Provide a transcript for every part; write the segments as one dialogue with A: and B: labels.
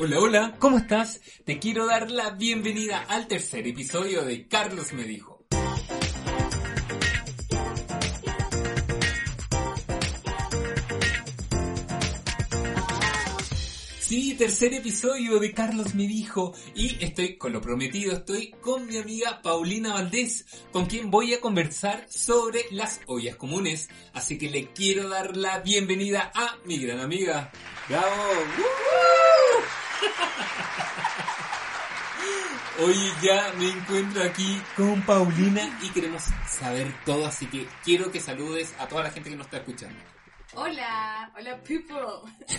A: Hola, hola, ¿cómo estás? Te quiero dar la bienvenida al tercer episodio de Carlos me dijo. Sí, tercer episodio de Carlos me dijo y estoy con lo prometido, estoy con mi amiga Paulina Valdés, con quien voy a conversar sobre las ollas comunes. Así que le quiero dar la bienvenida a mi gran amiga. ¡Bravo! Hoy ya me encuentro aquí con Paulina y queremos saber todo, así que quiero que saludes a toda la gente que nos está escuchando.
B: Hola, hola people.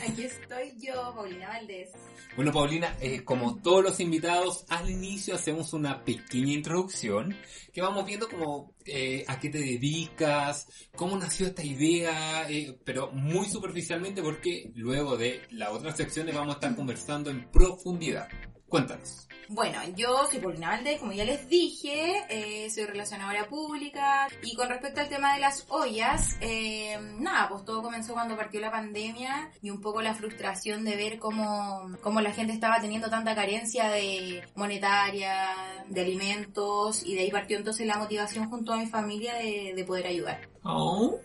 B: Aquí estoy yo, Paulina Valdés.
A: Bueno, Paulina, eh, como todos los invitados, al inicio hacemos una pequeña introducción que vamos viendo como eh, a qué te dedicas, cómo nació esta idea, eh, pero muy superficialmente porque luego de las otras secciones vamos a estar conversando en profundidad. Cuéntanos.
B: Bueno, yo soy Paulina Valdés, como ya les dije, eh, soy relacionadora pública y con respecto al tema de las ollas, eh, nada, pues todo comenzó cuando partió la pandemia y un poco la frustración de ver cómo, cómo la gente estaba teniendo tanta carencia de monetaria, de alimentos y de ahí partió entonces la motivación junto a mi familia de, de poder ayudar.
A: Oh.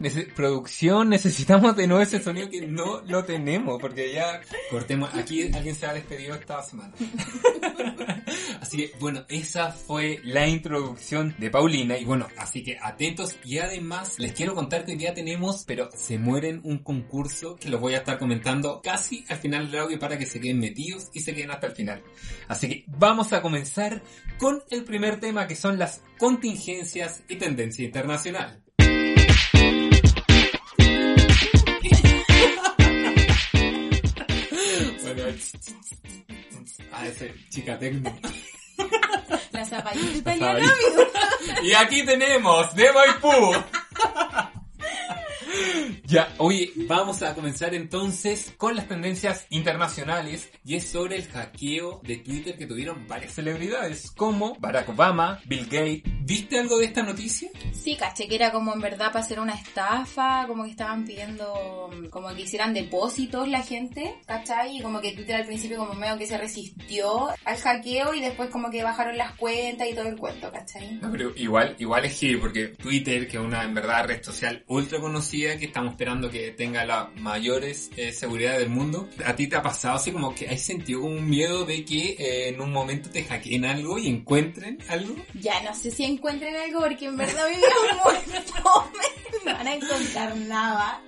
A: Nece- producción, necesitamos de nuevo ese sonido que no lo tenemos, porque ya cortemos. Aquí alguien se ha despedido esta semana. así que, bueno, esa fue la introducción de Paulina. Y bueno, así que atentos. Y además, les quiero contar que hoy día tenemos, pero se mueren un concurso que los voy a estar comentando casi al final del audio para que se queden metidos y se queden hasta el final. Así que vamos a comenzar con el primer tema que son las contingencias y tendencia internacional. Bueno, a ese chica tecno.
B: La zapatilla
A: La
B: italiana, amigo.
A: Y aquí tenemos de Maipú. Ya, oye, vamos a comenzar entonces con las tendencias internacionales y es sobre el hackeo de Twitter que tuvieron varias celebridades como Barack Obama, Bill Gates. ¿Viste algo de esta noticia?
B: Sí, caché que era como en verdad para hacer una estafa, como que estaban pidiendo como que hicieran depósitos la gente, ¿cachai? Y como que Twitter al principio como medio que se resistió al hackeo y después como que bajaron las cuentas y todo el cuento, ¿cachai?
A: No, pero igual, igual es heavy porque Twitter, que es una en verdad red social ultra conocida, que estamos esperando que tenga la mayores eh, seguridad del mundo, ¿a ti te ha pasado así como que has sentido un miedo de que eh, en un momento te hackeen algo y encuentren algo?
B: Ya no sé si encuentren algo porque en verdad fome, no van a encontrar nada.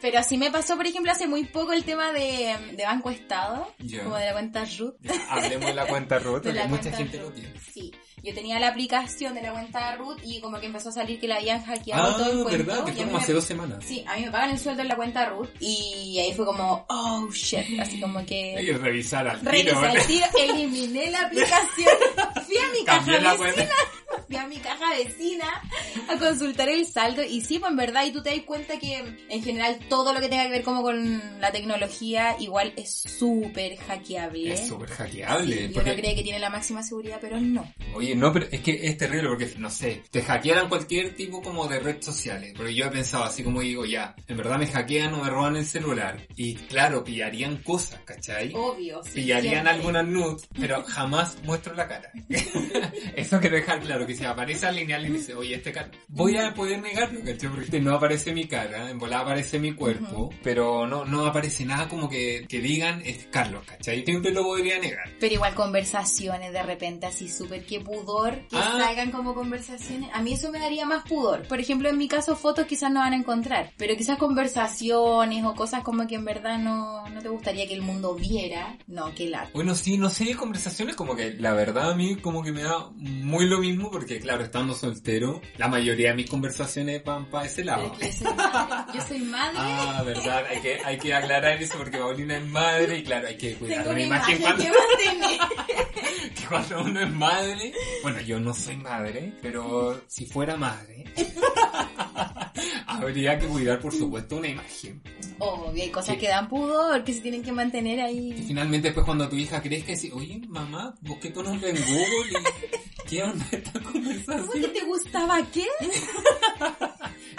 B: Pero sí me pasó, por ejemplo, hace muy poco el tema de, de Banco Estado, como de la cuenta Root.
A: Hablemos de la cuenta rota,
B: De la
A: que mucha gente
B: root.
A: lo tiene.
B: Sí, yo tenía la aplicación de la cuenta de root y como que empezó a salir que la habían hackeado
A: Ah,
B: todo el cuento.
A: verdad, que fue como
B: me-
A: hace dos semanas.
B: Sí, a mí me pagan el sueldo en la cuenta root y ahí fue como, oh shit, así como
A: Hay
B: que
A: que revisar al tiro.
B: el tiro, eliminé la aplicación, fui a mi
A: Cambié
B: caja vecina,
A: cuenta.
B: fui a mi caja vecina a consultar el saldo y sí, pues en verdad y tú te das cuenta que en general todo lo que tenga que ver como con la tecnología igual es súper hackeable.
A: Es súper hackeable.
B: Sí,
A: porque-
B: uno cree que tiene la máxima seguridad, pero no.
A: Oye, no, pero es que es terrible porque, no sé, te hackearan cualquier tipo como de red sociales. Porque yo he pensado así como digo, ya, en verdad me hackean o me roban el celular. Y claro, pillarían cosas, ¿cachai?
B: Obvio. sí,
A: Pillarían algunas nudes, pero jamás muestro la cara. Eso quiero dejar claro, que si aparece al lineal y dice, oye, este cara, voy a poder negarlo, ¿cachai? Porque no aparece mi cara, en volada aparece mi cuerpo, pero no, no aparece nada como que, que digan, es Carlos, ¿cachai? Siempre lo podría negar.
B: Pero igual conversaciones de repente así súper que pudor, que
A: Ah.
B: salgan como conversaciones. A mí eso me daría más pudor. Por ejemplo, en mi caso fotos quizás no van a encontrar, pero quizás conversaciones o cosas como que en verdad no, no te gustaría que el mundo viera. No, que la...
A: Bueno, sí, no sé, conversaciones como que la verdad a mí como que me da muy lo mismo porque claro, estando soltero, la mayoría de mis conversaciones van para ese lado.
B: yo soy madre. Yo soy madre.
A: Ah, verdad, hay que, hay que aclarar eso porque Paulina es madre y claro, hay que cuidar una imagen
B: imagen
A: cuando,
B: que
A: que cuando uno es madre. Bueno, yo no soy madre, pero si fuera madre, habría que cuidar, por supuesto, una imagen.
B: Obvio, hay cosas que dan pudor, que se tienen que mantener
A: Y
B: ahí.
A: finalmente después cuando tu hija crezca, dice, oye, mamá, busqué tu nombre en Google y ¿qué onda esta
B: ¿Cómo que
A: conversación?
B: te gustaba qué?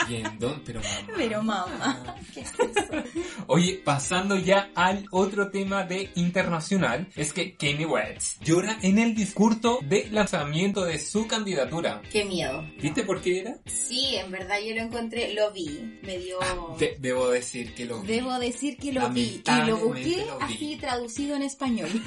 A: ¿Y en dónde? Pero mamá.
B: Pero mamá, ¿qué es eso?
A: Oye, pasando ya al otro tema de internacional, es que Kanye West llora en el discurso de lanzamiento de su candidatura.
B: Qué miedo.
A: ¿Viste por qué era?
B: Sí, en verdad yo lo encontré, lo vi, me dio...
A: De- debo decir que lo vi.
B: Debo decir que lo vi y lo busqué
A: Lamentablemente lo vi.
B: así traducido en español.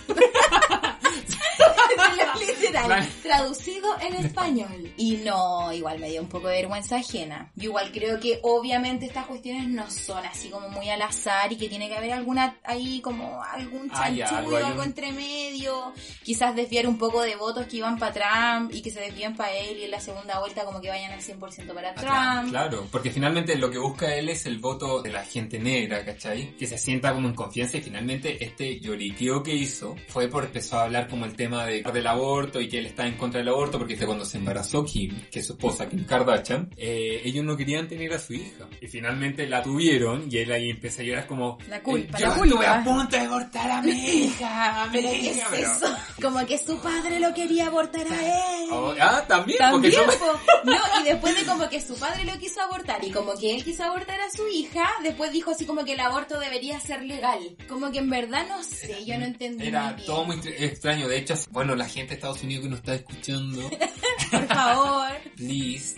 B: Literal, traducido en español. Y no, igual me dio un poco de vergüenza ajena. Yo igual creo que obviamente estas cuestiones no son así como muy al azar y que tiene que haber alguna ahí como algún
A: Ah,
B: chanchullo,
A: algo hay
B: algo
A: un-
B: entre medio. Quizás desviar un poco de votos que iban para Trump y que se desvíen para él y en la segunda vuelta como que vayan al 100% para Trump.
A: Claro, porque finalmente lo que busca él es el voto de la gente negra, ¿cachai? Que se sienta como en confianza y finalmente este lloriqueo que hizo fue porque empezó a hablar como el tema de, del aborto y que él está en contra del aborto porque cuando se embarazó Kim, que es su esposa Kim Kardashian, eh, ellos no querían tener a su hija. Y finalmente la tuvieron y él ahí empieza a llorar como...
B: La culpa,
A: eh, yo
B: la
A: estuve
B: culpa.
A: a punto de abortar a mi hija, a mi
B: Pero ¿qué
A: hija,
B: es
A: pero-?
B: Como que su padre lo quería abortar a él.
A: Oh, ah, también,
B: También,
A: porque yo-
B: no, y después de como que su padre lo quiso abortar y como que él quiso abortar a su hija, después dijo así como que el aborto debería ser legal. Como que en verdad no sé, yo no entendí
A: Era
B: muy
A: todo muy tra- extraño. De hecho, bueno, la gente de Estados Unidos que nos está escuchando,
B: Por favor,
A: please,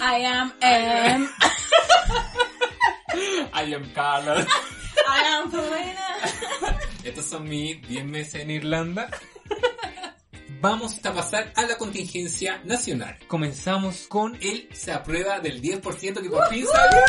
B: I am am
A: I am Carlos.
B: I am.
A: Estos son mis 10 meses en Irlanda. Vamos a pasar a la contingencia nacional. Comenzamos con el se aprueba del 10% que por fin salió.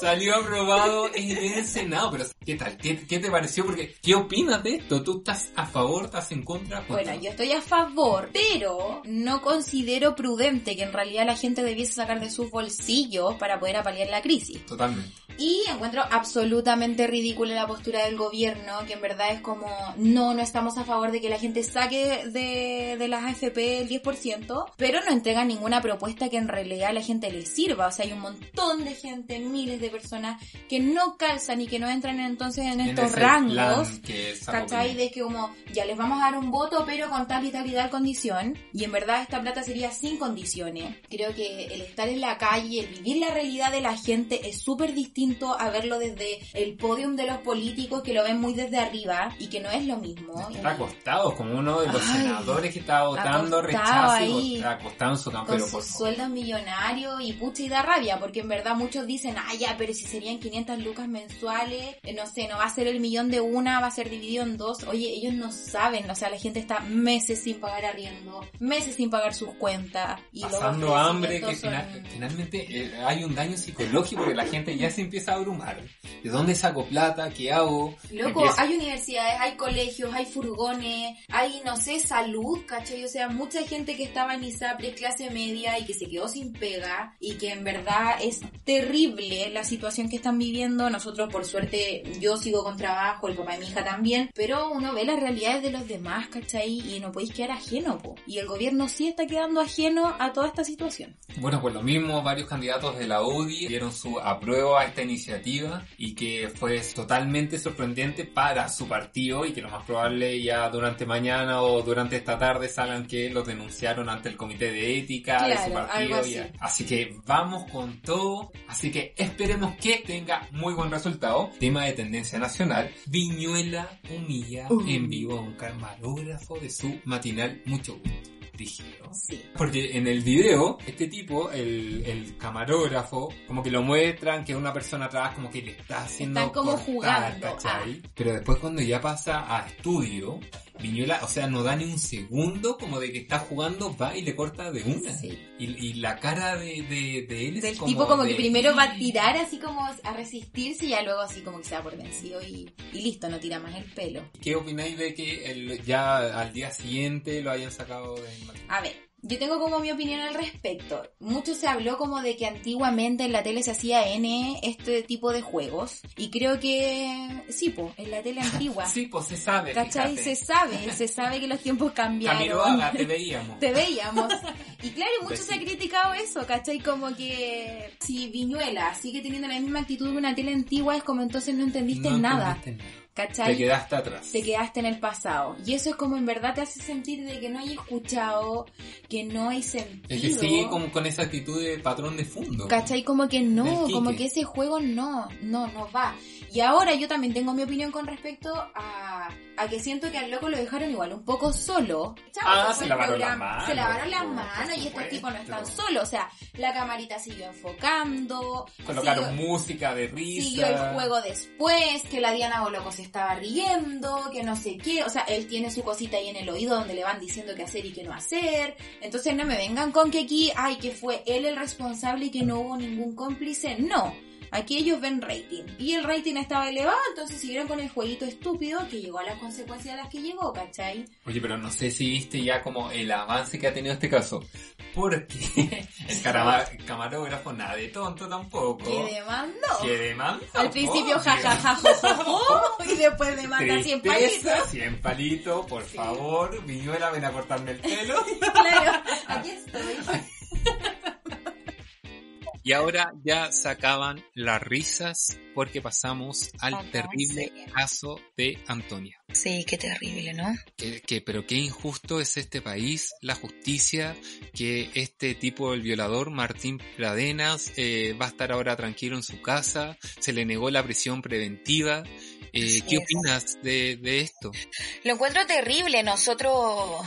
A: Salió aprobado en el Senado. Pero, ¿qué tal? ¿Qué, qué te pareció? Porque, ¿qué opinas de esto? ¿Tú estás a favor, estás en contra?
B: Bueno, yo estoy a favor, pero no considero prudente que en realidad la gente debiese sacar de sus bolsillos para poder apalear la crisis.
A: Totalmente.
B: Y encuentro absolutamente ridícula la postura del gobierno, que en verdad es como, no, no estamos a favor de que la gente saque de, de las AFP el 10%, pero no entregan ninguna propuesta que en realidad a la gente le sirva. O sea, hay un montón de gente, miles de personas que no calzan y que no entran entonces en
A: En
B: estos rangos.
A: que es algo
B: ¿Cachai?
A: que-
B: De que como, ya les vamos a dar un voto, pero con tal y tal y tal condición. Y en verdad esta plata sería sin condiciones. Creo que el estar en la calle, el vivir la realidad de la gente es súper distinto a verlo desde el podium de los políticos que lo ven muy desde arriba y que no es lo mismo.
A: Está acostado como uno de los
B: Ay,
A: senadores que estaba votando rechazo y
B: ahí,
A: está acostado en su campo.
B: con sus sueldos millonarios y pucha y da rabia, porque en verdad muchos dicen, ah, ya, pero si serían 500 lucas mensuales, eh, no sé, no va a ser el millón de una, va a ser dividido en dos. Oye, ellos no saben, o sea, la gente está meses sin pagar arriendo, meses sin pagar sus cuentas. Y
A: pasando hambre que final-
B: son-
A: finalmente eh, hay un daño psicológico porque la gente ya se empieza a abrumar. ¿De dónde saco plata? ¿Qué hago?
B: Loco,
A: Empieza-
B: hay universidades, hay colegios, hay furgones, hay, no sé, salud, ¿cachai? O sea, mucha gente que estaba en ISAPRE, clase media, y que se quedó sin pega, y que en verdad es terrible la situación que están viviendo. Nosotros, por suerte, yo sigo con trabajo, el papá de mi hija también, pero uno ve las realidades de los demás, ¿cachai? Y no podéis quedar ajeno, po. Y el gobierno sí está quedando ajeno a toda esta situación.
A: Bueno, pues lo mismo, varios candidatos de la UDI dieron su apruebo a esta iniciativa y que fue totalmente sorprendente para su partido y que lo más probable ya durante mañana o durante esta tarde salgan que los denunciaron ante el comité de ética de su
B: Claro,
A: partido.
B: algo así.
A: así que vamos con todo, así que esperemos que tenga muy buen resultado. Tema de tendencia nacional, Viñuela humilla
B: Uh.
A: en vivo a un camarógrafo de su matinal Mucho Gusto. Rígido.
B: Sí.
A: Porque en el video, este tipo, el, el camarógrafo, como que lo muestran que una persona atrás como que le está haciendo
B: Están como
A: cortar,
B: jugando,
A: ¿cachai? Pero después cuando ya pasa a estudio, Viñuela, o sea, no da ni un segundo como de que está jugando, va y le corta de una.
C: Sí.
A: Y, y la cara de, de, de él es
C: Del
A: como
C: tipo como
A: de-
C: que primero va a tirar así como a resistirse y ya luego así como que se da por vencido y, y listo, no tira más el pelo.
A: ¿Qué opináis de que el- ya al día siguiente lo hayan sacado de
C: A ver, yo tengo como mi opinión al respecto. Mucho se habló como de que antiguamente en la tele se hacía N este tipo de juegos. Y creo que sí, pues, en la tele antigua.
A: Sí, pues se sabe.
C: ¿Cachai?
A: fíjate.
C: Se sabe, se sabe que los tiempos cambiaron.
A: Camiroaga, te veíamos.
C: Te veíamos. Y claro, mucho
A: Pues
C: se ha criticado eso, ¿cachai? Como que si Viñuela sigue teniendo la misma actitud que una tele antigua, es como entonces no entendiste
A: No
C: nada,
A: entendiste nada.
C: ¿Cachai?
A: Te quedaste atrás.
C: te quedaste en el pasado. Y eso es como en verdad te hace sentir de que no hay escuchado, que no hay sentido.
A: Es que sigue como con esa actitud de patrón de fondo.
C: ¿Cachai? Como que no, como que ese juego no, no, no va. Y ahora yo también tengo mi opinión con respecto a, a que siento que al loco lo dejaron igual un poco solo.
A: Ah, se lavaron las manos,
C: Se lavaron las manos y estos tipos no están solos. O sea, la camarita siguió enfocando.
A: Colocaron
C: siguió-
A: música de risa.
C: Siguió el juego después, que la Diana Boloco se estaba riendo, que no sé qué, o sea, él tiene su cosita ahí en el oído donde le van diciendo qué hacer y qué no hacer, entonces no me vengan con que aquí, ay, que fue él el responsable y que no hubo ningún cómplice, no. Aquí ellos ven rating. Y el rating estaba elevado, entonces siguieron con el jueguito estúpido que llegó a las consecuencias a las que llegó, ¿cachai?
A: Oye, pero no sé si viste ya como el avance que ha tenido este caso. Porque el camarógrafo nada de tonto tampoco.
C: Que demandó.
A: Que demanda.
C: Al principio jajaja, jo, jo, jo, y después demanda 100
A: Tristeza,
C: palitos.
A: 100 palitos, por favor. Viñuela, ven a cortarme el pelo.
C: Claro, aquí estoy.
A: Y ahora ya se acaban las risas porque pasamos al terrible caso de Antonia.
C: Sí, qué terrible, ¿no?
A: Que, que- pero qué injusto es este país, la justicia, que este tipo, el violador, Martín Pradenas, eh, va a estar ahora tranquilo en su casa, se le negó la prisión preventiva. Eh, ¿Qué
B: es.
A: opinas de, de esto?
B: Lo encuentro terrible. Nosotros,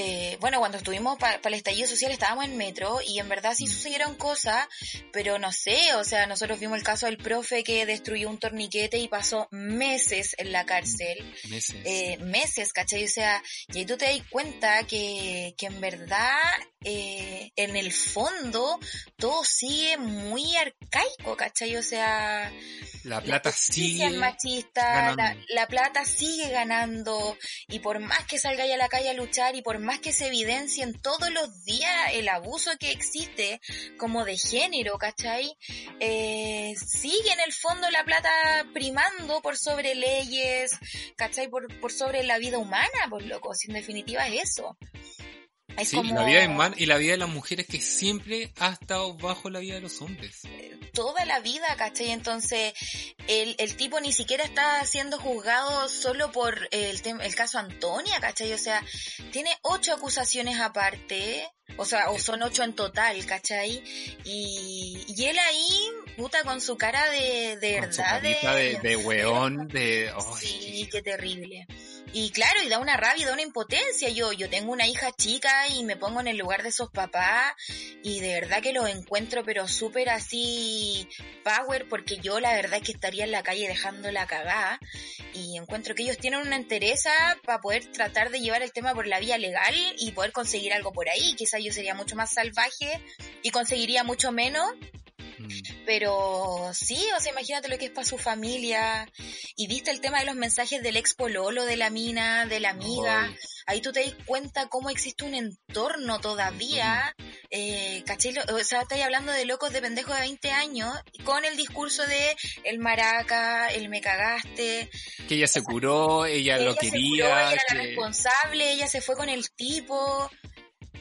B: eh, bueno, cuando estuvimos para el estallido social estábamos en metro y en verdad sí
A: Mm.
B: sucedieron cosas, pero no sé, o sea, nosotros vimos el caso del profe que destruyó un torniquete y pasó meses en la cárcel.
A: Meses.
B: eh, meses, ¿cachai? O sea, y ahí tú te das cuenta que, que en verdad, eh, en el fondo, todo sigue muy arcaico, ¿cachai? O sea,
A: la plata sigue
B: machista, la plata sigue ganando, y por más que salga a la calle a luchar, y por más que se evidencien todos los días el abuso que existe como de género, ¿cachai? Eh, sigue en el fondo la plata primando por sobre leyes, ¿cachai? Por, por sobre la vida humana, pues loco, si en definitiva es eso. Es
A: Sí,
B: como
A: la vida de man y la vida de las mujeres que siempre ha estado bajo la vida de los hombres.
B: toda la vida, ¿cachai? Entonces, el, el tipo ni siquiera está siendo juzgado solo por el, el caso Antonia, ¿cachai? O sea, tiene ocho acusaciones aparte, o sea, o son ocho en total, ¿cachai? Y, y él ahí, puta, con su cara de, de
A: Con su
B: verdad,
A: carita de, de weón, de... ay,
B: Sí, qué terrible. Y claro, y da una rabia, da una impotencia. Yo, yo tengo una hija chica y me pongo en el lugar de esos papás y de verdad que los encuentro pero súper así power porque yo la verdad es que estaría en la calle dejando la cagada y encuentro que ellos tienen una entereza para poder tratar de llevar el tema por la vía legal y poder conseguir algo por ahí. Quizás yo sería mucho más salvaje y conseguiría mucho menos,
A: mm.
B: pero sí, o sea, imagínate lo que es para su familia. Y viste el tema de los mensajes del ex pololo, de la mina, de la amiga. Ahí tú te das cuenta cómo existe un entorno todavía. Eh, ¿cachai? Lo- O sea, estáis hablando de locos de pendejos de 20 años con el discurso de el maraca, el me cagaste.
A: que ella se curó, ella, lo
B: ella se curó,
A: quería,
B: ella era la responsable, ella se fue con el tipo.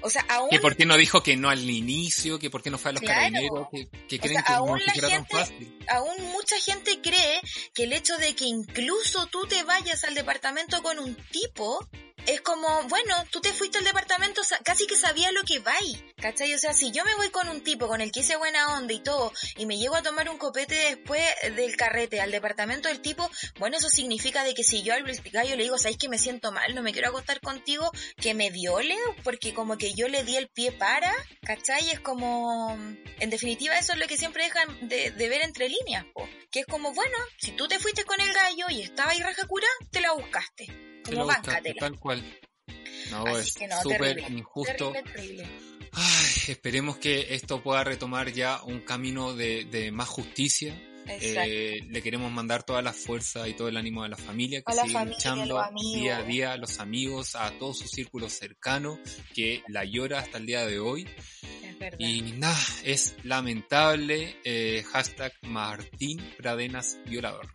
B: O sea, aún
A: que por qué no dijo que no al inicio, que por qué no fue a los
B: Claro.
A: carabineros, que, que
B: O
A: creen
B: sea,
A: que
B: aún
A: no
B: la
A: era tan
B: gente-
A: fácil.
B: aún mucha gente cree que el hecho de que incluso tú te vayas al departamento con un tipo es como, bueno, tú te fuiste al departamento, casi que sabías lo que vais, ¿cachai? O sea, si yo me voy con un tipo con el que hice buena onda y todo, y me llego a tomar un copete después del carrete al departamento del tipo, bueno, eso significa de que si yo al gallo le digo, ¿sabes que me siento mal, no me quiero acostar contigo, que me viole? Porque como que yo le di el pie para, ¿cachai? Es como, en definitiva eso es lo que siempre dejan de, de ver entre líneas, po. que es como, bueno, si tú te fuiste con el gallo y estaba ahí raja cura, te la buscaste.
D: Como
A: tal cual. No,
D: Así
A: es
D: que no,
A: súper
D: terrible,
A: injusto.
D: Terrible, terrible.
A: Ay, esperemos que esto pueda retomar ya un camino de, de más justicia. Eh, le queremos mandar toda la fuerza y todo el ánimo a la familia que sigue luchando día a día, a los amigos, a todo su círculo cercano que la llora hasta el día de hoy. Y nada, es lamentable. eh, hashtag Martín Pradenas violador.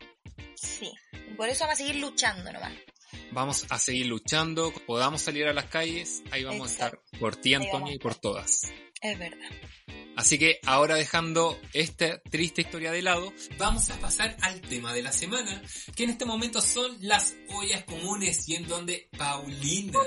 D: Sí. Por eso vamos a seguir luchando nomás.
A: Vamos a seguir luchando, podamos salir a las calles, ahí vamos
D: Exacto.
A: a estar por ti
D: Ahí vamos
A: Antonia
D: a
A: y por todas.
D: Es verdad.
A: Así que ahora dejando esta triste historia de lado, vamos a pasar al tema de la semana, que en este momento son las ollas comunes y en donde Paulina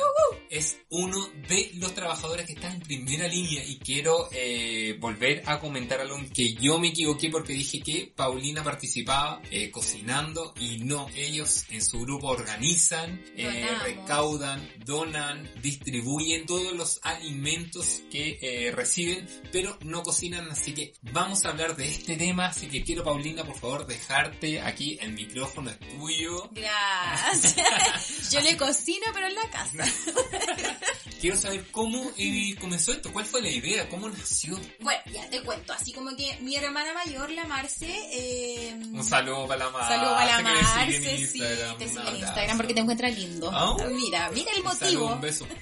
A: es uno de los trabajadores que está en primera línea. Y quiero eh, volver a comentar algo que yo me equivoqué porque dije que Paulina participaba eh, cocinando y no, ellos en su grupo organizan, eh, recaudan, donan, distribuyen todos los alimentos que eh, reciben, pero no cocinan, así que vamos a hablar de este tema, así que quiero Paulina, por favor, dejarte aquí, el micrófono es tuyo.
B: Gracias. Yo le cocino, pero en la casa.
A: Quiero saber cómo eh, comenzó esto, cuál fue la idea, cómo nació.
B: Bueno, ya te cuento. Así como que mi hermana mayor, la Marce, eh,
A: Un saludo para la Marce.
B: Saludo para la Marce, sí, te sigue en. Instagram porque te encuentra lindo.
A: Ah.
B: Mira, mira el motivo.
A: un beso.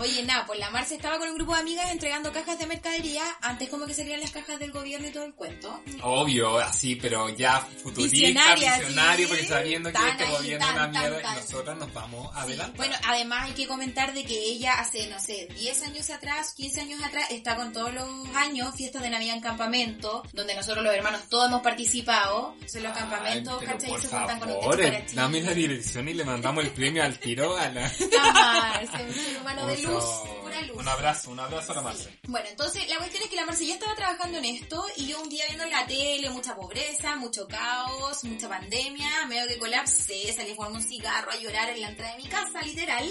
B: Oye, nada, pues la Marce estaba con un grupo de amigas entregando cajas de mercadería antes como que salían las cajas del gobierno y todo el cuento.
A: Obvio, así, pero ya futurista, visionario,
B: sí.
A: porque sabiendo que
B: Tan
A: este
B: ahí,
A: gobierno es una mierda
B: tan.
A: y nosotros nos vamos
B: Sí,
A: adelante.
B: Bueno, además hay que comentar de que ella hace, no sé, 10 años atrás, 15 años atrás, está con todos los años fiestas de Navidad en campamento, donde nosotros los hermanos todos hemos participado. Entonces los campamentos,
A: Ay,
B: ¿cachai? Se juntan con un
A: dame la dirección y le mandamos el premio al tiro a la...
B: Un de luz, Pura luz.
A: Un abrazo, un abrazo a la Marce.
B: Bueno, entonces la cuestión es que la Marce ya estaba trabajando en esto y yo un día viendo en la tele mucha pobreza, mucho caos, mucha pandemia, medio que colapsé, salí a fumarme un cigarro, a llorar en la entrada de mi casa, literal.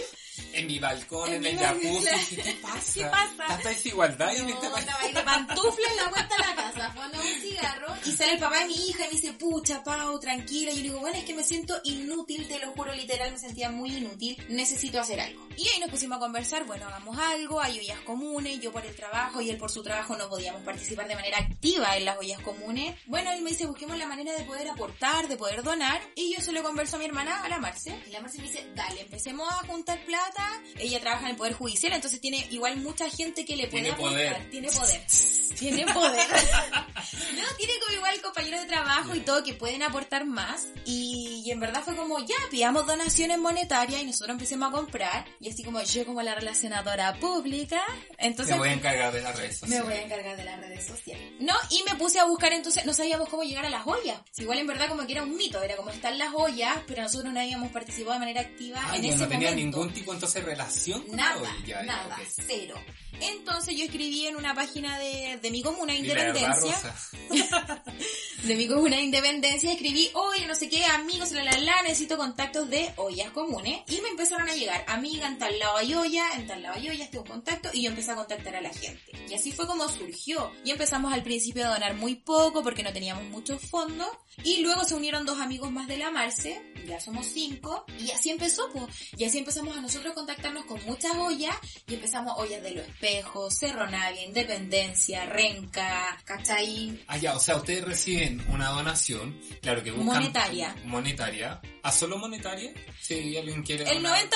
A: En mi balcón,
B: En
A: en,
B: mi
A: el jacuzzi, ¿qué, pasa?
B: ¿Qué pasa?
A: Tanta desigualdad en
B: No,
A: este país.
B: estaba ahí de pantufla en la vuelta a la casa, fumando un cigarro. Y sale el papá de mi hija y me dice, pucha, Pau, tranquila. Y yo digo, bueno, es que me siento inútil, te lo juro, literal, me sentía muy inútil. Necesito hacer algo. Y ahí nos pusimos a conversar, bueno, hagamos algo, hay ollas comunes, yo por el trabajo y él por su trabajo no podíamos participar de manera activa en las ollas comunes. Bueno, él me dice, busquemos la manera de poder aportar, de poder donar. Y yo se lo converso a mi hermana, a la Marce. Y la Marce me dice, dale, empecemos a juntar plata. Ella trabaja en el Poder Judicial, entonces tiene igual mucha gente que le puede
A: Tiene
B: aportar.
A: poder.
B: Tiene poder. Tiene poder. no, tiene como igual compañeros de trabajo y todo que pueden aportar más. Y, y en verdad fue como, ya, pidamos donaciones monetarias y nosotros empecemos a comprar. Y así como yo como la relacionadora pública, entonces...
A: Me voy a encargar de las redes
B: Me
A: sociales.
B: voy a encargar de las redes sociales. No, y me puse a buscar entonces, no sabíamos cómo llegar a las ollas. Si igual en verdad como que era un mito, era como están las ollas, pero nosotros no habíamos participado de manera activa
A: Ah,
B: en ese
A: no tenía
B: momento.
A: ningún tipo entonces relación con
B: Nada,
A: la olla, ya,
B: nada, cero. Entonces yo escribí en una página de, de mi comuna Independencia, de mi comuna Independencia, escribí, oye, no sé qué, amigos, la la la, necesito contactos de ollas comunes. Y me empezaron a llegar, amiga, en tal lado hay olla, en tal lado hay olla, este es un contacto, y yo empecé a contactar a la gente. Y así fue como surgió. Y empezamos al principio a donar muy poco porque no teníamos muchos fondos. Y luego se unieron dos amigos más de la Marce, ya somos cinco, y así empezó, pues. Y así empezamos a nosotros contactarnos con muchas ollas, y empezamos ollas de los espejos, Cerro Navia, Independencia, Renca, ¿cachai?
A: Ah, ya, o sea, ustedes reciben una donación, claro que buscan...
B: Monetaria.
A: Monetaria. ¿A solo monetaria? Si alguien quiere
B: El
A: donar.
B: 90%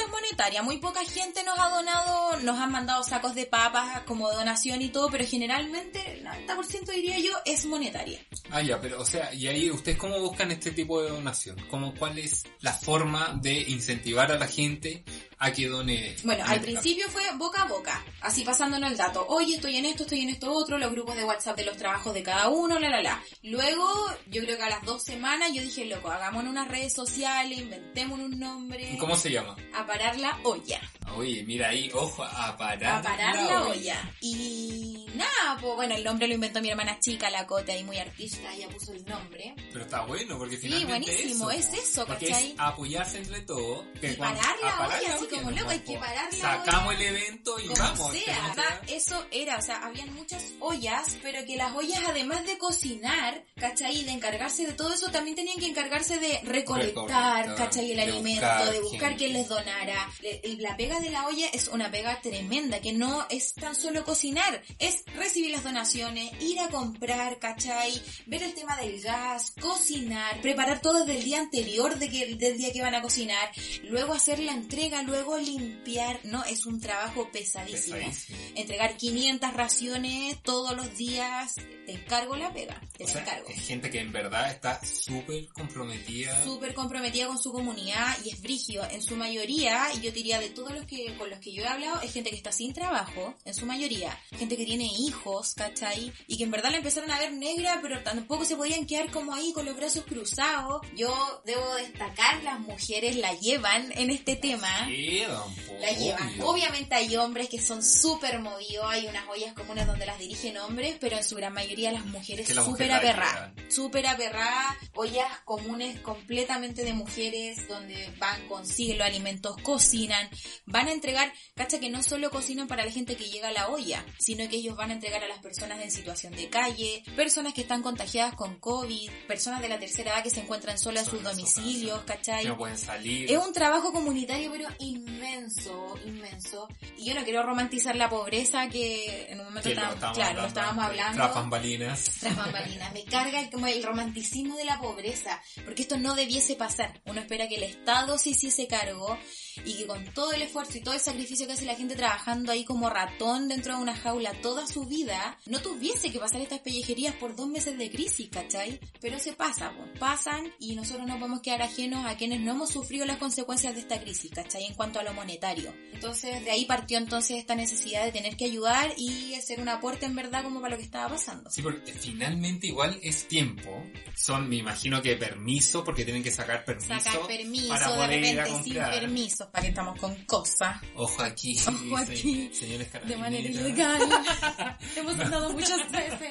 B: es monetaria, muy poca gente nos ha donado, nos han mandado sacos de papas como donación y todo, pero generalmente el 90% diría yo es monetaria.
A: Ah, ya, pero, o sea, y ahí ustedes cómo buscan este tipo de donación? ¿Cómo, ¿Cuál es la forma de incentivar a la gente a que done?
B: Bueno, al principio fue boca a boca, así pasándonos el dato. Oye, estoy en esto, estoy en esto otro, los grupos de WhatsApp de los trabajos de cada uno, la la la. Luego, yo creo que a las dos semanas yo dije, loco, hagámonos unas redes sociales, inventemos un nombre.
A: ¿Cómo se llama?
B: A parar la olla.
A: Oye, mira ahí, ojo, a parar,
B: a parar la, olla. Y nada, pues bueno, el nombre lo inventó mi hermana chica, la Cote, ahí muy artista, ella puso el nombre.
A: Pero está bueno, porque
B: Sí,
A: finalmente
B: buenísimo,
A: eso,
B: es eso, ¿cachai?
A: es apoyarse entre todos. que
B: Y parar la olla, como loco, hay que parar
A: Sacamos el evento y vamos.
B: sea, eso era, o sea, habían muchas ollas, pero que las ollas además de cocinar, ¿cachai? Y de encargarse de todo eso, también tenían que encargarse de recolectar, ¿cachai? El
A: de
B: alimento,
A: buscar
B: de buscar
A: gente.
B: quien les donara. La pega de la olla es una pega tremenda, que no es tan solo cocinar, es recibir las donaciones, ir a comprar, ¿cachai? Ver el tema del gas, cocinar, preparar todo desde el día anterior de que, del día que van a cocinar, luego hacer la entrega, luego limpiar, ¿no? Es un trabajo pesadísimo.
A: Pesadísimo.
B: Entregar 500 raciones todos los días, te encargo la pega, te
A: O
B: la
A: sea,
B: encargo.
A: es gente que en verdad está súper comprometida.
B: Súper comprometida con su comunidad y es brigio. En su mayoría, y yo diría de todos los que con los que yo he hablado, es gente que está sin trabajo, en su mayoría. Gente que tiene hijos, ¿cachai? Y que en verdad la empezaron a ver negra, pero tampoco se podían quedar como ahí con los brazos cruzados. Yo debo destacar, las mujeres la llevan en este tema.
A: Quedan, po,
B: La llevan.
A: obvio.
B: Obviamente hay hombres que son súper movidos, hay unas ollas comunes donde las dirigen hombres, pero en su gran mayoría las mujeres súper
A: mujer
B: aperradas. Súper aperradas, ollas comunes completamente de mujeres donde van, consiguen los alimentos, cocinan, van a entregar, cacha que no solo cocinan para la gente que llega a la olla, sino que ellos van a entregar a las personas en situación de calle, personas que están contagiadas con COVID, personas de la tercera edad que se encuentran solas en sus domicilios. ¿cachai?
A: No pueden salir.
B: Es un trabajo comunitario, pero inmenso, inmenso. Y yo no quiero romantizar la pobreza que en un momento estábamos, claro,
A: hablando
B: estábamos hablando.
A: Tras bambalinas.
B: Tras bambalinas. Me carga como el romanticismo de la pobreza, porque esto no debiese pasar. Uno espera que el Estado se hiciese cargo y que con todo el esfuerzo y todo el sacrificio que hace la gente trabajando ahí como ratón dentro de una jaula toda su vida, no tuviese que pasar estas pellejerías por dos meses de crisis, ¿cachai? Pero se pasa, pues, pasan y nosotros no podemos quedar ajenos a quienes no hemos sufrido las consecuencias de esta crisis, ¿cachai? En cuanto a lo monetario. Entonces, de ahí partió entonces esta necesidad de tener que ayudar y hacer un aporte en verdad como para lo que estaba pasando.
A: Sí, porque finalmente igual es tiempo. Son, me imagino que permiso, porque tienen que sacar permiso.
B: Sacar permiso,
A: para
B: de
A: poder
B: repente sin permisos, para que estamos con cosas
A: Ojo aquí.
B: Ojo aquí.
A: Señores
B: de manera ilegal. Hemos andado muchas veces.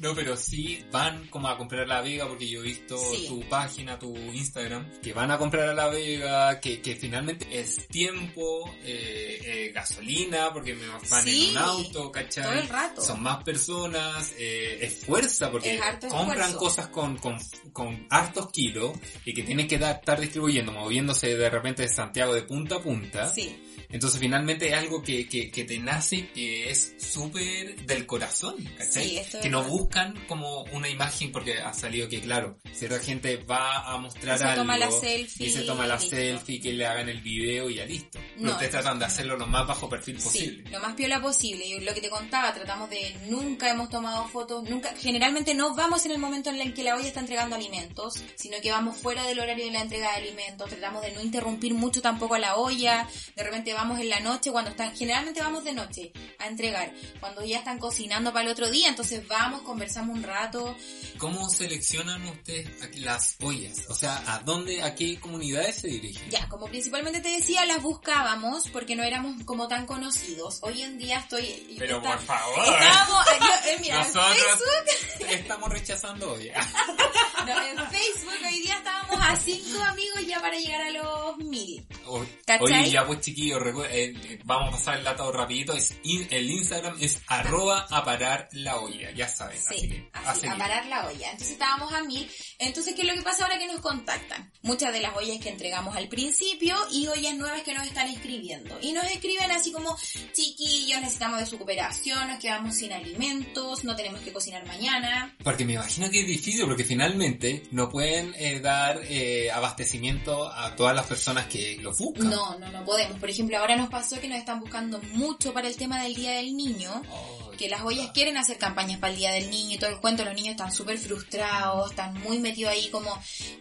A: No, pero sí van como a comprar a la Vega porque yo he visto
B: Sí.
A: tu página, tu Instagram, que van a comprar a la Vega, que, que finalmente es tiempo, eh, eh, gasolina, porque me van
B: Sí,
A: en un auto, ¿cachai?
B: todo el rato.
A: Son más personas, eh, es fuerza, porque
B: Es
A: compran
B: esfuerzo.
A: cosas con, con, con hartos kilos y que tienen que dar- estar distribuyendo, moviéndose de repente de Santiago de punta a punta.
B: Sí.
A: Entonces finalmente es algo que, que, que te nace, que es súper del corazón, ¿cachai?
B: Sí, esto es
A: que no
B: verdad.
A: buscan como una imagen, porque ha salido que, claro, cierta gente va a mostrar
B: se
A: algo
B: toma la selfie
A: y se toma la
B: listo.
A: selfie, que le hagan el video y ya listo.
B: No,
A: ustedes tratan de hacerlo lo más bajo perfil
B: Sí,
A: posible.
B: lo más piola posible. Y lo que te contaba, tratamos de nunca hemos tomado fotos, nunca, generalmente no vamos en el momento en el que la olla está entregando alimentos, sino que vamos fuera del horario de la entrega de alimentos, tratamos de no interrumpir mucho tampoco a la olla, de repente vamos en la noche cuando están, generalmente vamos de noche a entregar, cuando ya están cocinando para el otro día, entonces vamos, conversamos un rato,
A: ¿Cómo seleccionan ustedes las ollas? O sea, ¿a dónde, a qué comunidades se dirigen?
B: Ya, como principalmente te decía, las buscábamos porque no éramos como tan conocidos. Hoy en día estoy...
A: Pero
B: está-
A: por favor.
B: Estábamos, yo- eh, mira, en
A: Nosotros
B: Facebook,
A: estamos rechazando ollas.
B: no, en Facebook hoy día estábamos a cinco amigos ya para llegar a los mil.
A: O-
B: ¿Cachai?
A: Oye, ya pues chiquillos, eh, eh, vamos a pasar el dato rapidito. Es in- el Instagram es arroba a parar la olla, ya saben. así
B: Sí,
A: que,
B: así,
A: a
B: parar la olla. Entonces estábamos a mil. Entonces, ¿qué es lo que pasa ahora que nos contactan? Muchas de las ollas que entregamos al principio y ollas nuevas que nos están escribiendo. Y nos escriben así como, chiquillos, necesitamos de su cooperación, nos quedamos sin alimentos, no tenemos que cocinar mañana.
A: Porque me imagino que es difícil porque finalmente no pueden eh, dar eh, abastecimiento a todas las personas que lo buscan.
B: No, no, no podemos. Por ejemplo, ahora nos pasó que nos están buscando mucho para el tema del Día del Niño.
A: Ay,
B: que las ollas quieren hacer campañas para el Día del Niño y todo el cuento, los niños están súper frustrados, están muy metidos ahí como...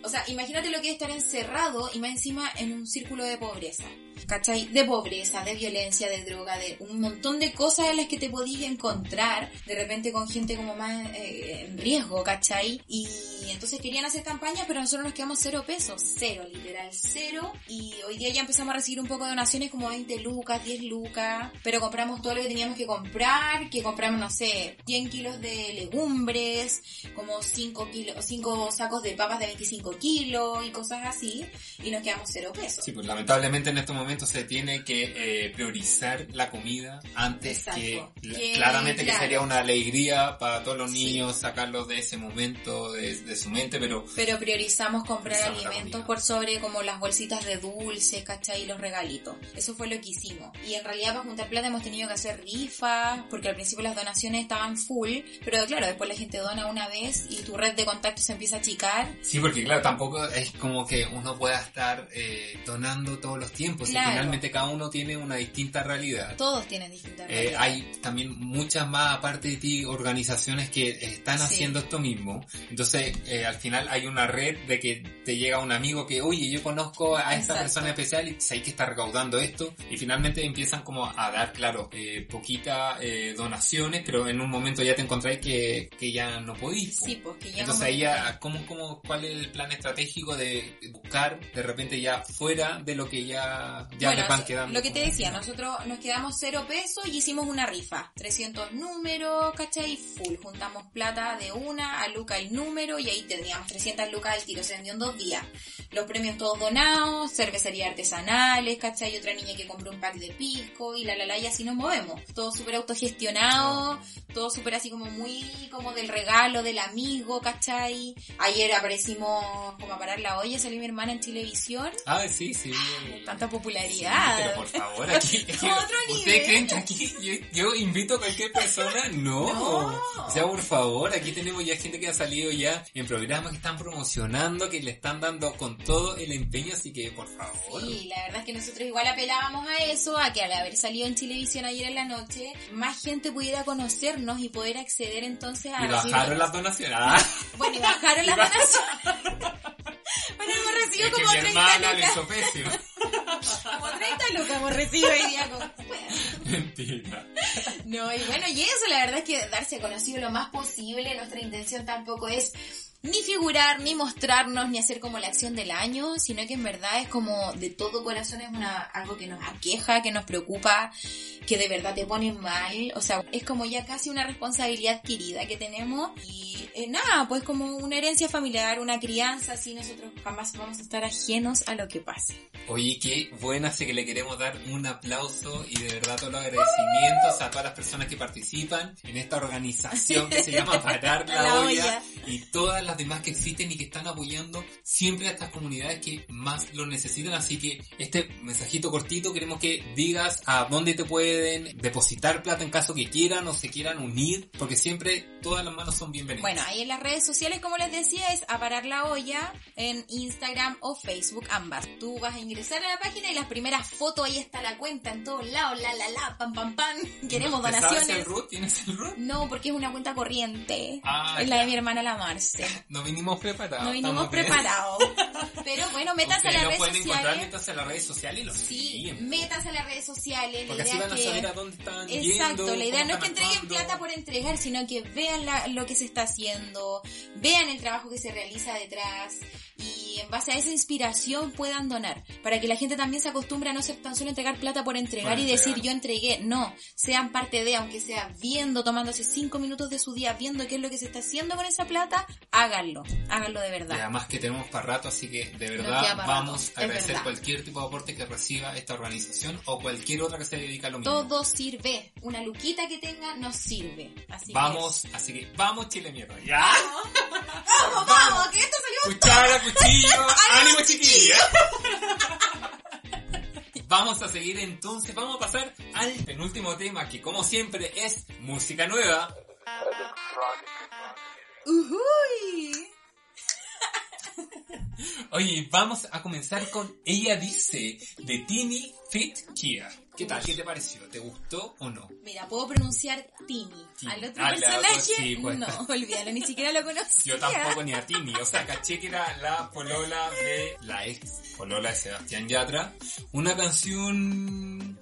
B: O sea, imagínate lo que es estar encerrado y más encima en un círculo de pobreza, ¿cachai? De pobreza, de violencia, de droga, de un montón de cosas en las que te podías encontrar de repente con gente como más eh, en riesgo, ¿cachai? Y entonces querían hacer campañas, pero nosotros nos quedamos cero pesos, cero, literal, cero. Y hoy día ya empezamos a recibir un poco de donaciones como 20 lucas, 10 lucas, pero compramos todo lo que teníamos que comprar, que compramos, no sé, 100 kilos de legumbres, como 5 kilos, 5 sacos de papas de 25 kilos y cosas así, y nos quedamos cero pesos.
A: Sí, pues lamentablemente en estos momentos se tiene que eh, priorizar la comida antes
B: Exacto.
A: que,
B: Que,
A: claramente
B: claro.
A: que sería una alegría para todos los
B: Sí.
A: niños sacarlos de ese momento de, de su mente, pero
B: Pero priorizamos comprar
A: Priorizamos
B: alimentos por sobre como las bolsitas de dulce, ¿cachai? Y los regalitos. Eso fue lo que hicimos. Y en realidad para juntar plata hemos tenido que hacer rifas, porque al principio las donaciones estaban full, pero claro, después la gente dona una vez y tu red de contactos se empieza a achicar.
A: sí, porque claro, tampoco es como que uno pueda estar eh, donando todos los tiempos, y
B: Claro.
A: finalmente cada uno tiene una distinta realidad.
B: Todos tienen distintas
A: Eh,
B: realidades.
A: hay también muchas más, aparte de ti, organizaciones que están
B: Sí.
A: haciendo esto mismo. Entonces, eh, al final hay una red de que te llega un amigo que, oye, yo conozco a esta
B: Exacto.
A: persona especial y sé que está recaudando esto. Y finalmente empiezan como a dar, claro, eh, poquitas donaciones, pero en un momento ya te encontráis que, que ya no podís. po.
B: Sí, pues que ya
A: Entonces ahí ya, ¿cómo, cómo, ¿cuál es el plan estratégico de buscar de repente ya fuera de lo que ya, ya
B: Bueno,
A: les van quedando?
B: Lo que te decía, nosotros nos quedamos cero pesos y hicimos una rifa. 300 números, ¿cachai? Full. Juntamos plata de una a Luca el número y ahí teníamos 300 lucas al tiro. Se vendió en dos días. Los premios todos donados, cervecería artesanales, ¿cachai? Otra niña que compró un pack de pisco y la la la y así nos movemos. Todo súper autogestionado, todo súper así como muy como del regalo del amigo, ¿cachai? Ayer aparecimos como a parar la olla, salió mi hermana en televisión.
A: Ah, sí, sí.
B: Tanta
A: Sí,
B: popularidad.
A: pero por favor, aquí, aquí-
B: Otro
A: ¿ustedes creen que aquí yo, yo invito a cualquier persona? No.
B: No.
A: O sea, por favor, aquí tenemos ya gente que ha salido ya en programas que están promocionando, que le están dando con todo el empeño, así que por favor.
B: Sí, la verdad es que nosotros igual apelábamos a eso, a que al haber salido en televisión ayer en la noche, más gente pudiera conocernos y poder acceder entonces a
A: Y bajaron las donaciones.
B: Bueno, y bajaron las donaciones. bueno, hemos recibido
A: es
B: como
A: mi
B: 30
A: hermana le
B: lucas. Como 30 lucas hemos recibido hoy día.
A: Mentira.
B: No, y bueno, y eso la verdad es que darse conocido lo más posible. Nuestra intención tampoco es ni figurar, ni mostrarnos, ni hacer como la acción del año, sino que en verdad es como de todo corazón es una algo que nos aqueja, que nos preocupa, que de verdad te pone mal. O sea, es como ya casi una responsabilidad adquirida que tenemos. Y eh, nada, pues como una herencia familiar, una crianza, así nosotros jamás vamos a estar ajenos a lo que pase.
A: Oye, qué buena, así que le queremos dar un aplauso y de verdad todos los agradecimientos a todas las personas que participan en esta organización que se llama Parar la,
B: La
A: olla,
B: Olla.
A: y todas las demás que existen y que están apoyando siempre a estas comunidades que más lo necesitan. Así que este mensajito cortito queremos que digas a dónde te pueden depositar plata en caso que quieran o se quieran unir, porque siempre todas las manos son bienvenidas.
B: Bueno, ahí en las redes sociales, como les decía, es a parar la olla en Instagram o Facebook, ambas. Tú vas a ingresar a la página y las primeras fotos, ahí está la cuenta en todos lados, la la la, pam pam pam, queremos
A: ¿Te ¿Sabes el
B: donaciones.
A: root? ¿Tienes el root?
B: No, porque es una cuenta corriente.
A: Ah,
B: es la
A: ya.
B: de mi hermana la Marce.
A: No vinimos preparados.
B: No vinimos preparados. Pero bueno, métanse a
A: Ustedes
B: las
A: lo
B: redes
A: pueden encontrar,
B: sociales.
A: métanse a las redes sociales y los
B: Sí,
A: siguen.
B: métanse a las redes sociales. La
A: Porque así
B: idea
A: van a
B: que...
A: saber a dónde están
B: Exacto,
A: yendo,
B: la idea no es que entreguen
A: actuando.
B: plata por entregar, sino que vean la- lo que se está haciendo, vean el trabajo que se realiza detrás y en base a esa inspiración puedan donar, para que la gente también se acostumbre a no ser tan solo entregar plata por entregar y decir yo entregué, no, sean parte de, aunque sea viendo, tomándose cinco minutos de su día, viendo qué es lo que se está haciendo con esa plata, háganlo, háganlo de
A: Y
B: verdad.
A: además que tenemos para rato, así que de verdad vamos
B: rato,
A: a agradecer
B: verdad.
A: cualquier tipo de aporte que reciba esta organización o cualquier otra que se dedica a lo mismo.
B: Todo sirve, una luquita que tenga nos sirve. Así que
A: Vamos, así que vamos Chile mierda. ¿Ya?
B: vamos, vamos, que esto salió
A: Cuchara, cuchillo, ánimo chiquilla. Vamos a seguir entonces, vamos a pasar al penúltimo tema que como siempre es música nueva. Oye, vamos a comenzar con Ella Dice de Tini Fit Kia. ¿Qué tal? ¿Qué te pareció? ¿Te gustó o no?
B: Mira, puedo pronunciar Tini. Al otro
A: Ah,
B: personaje,
A: sí, pues.
B: no, olvídalo, ni siquiera lo conocía.
A: Yo tampoco ni a Tini, o sea, caché que era la polola de la ex polola de Sebastián Yatra. Una canción...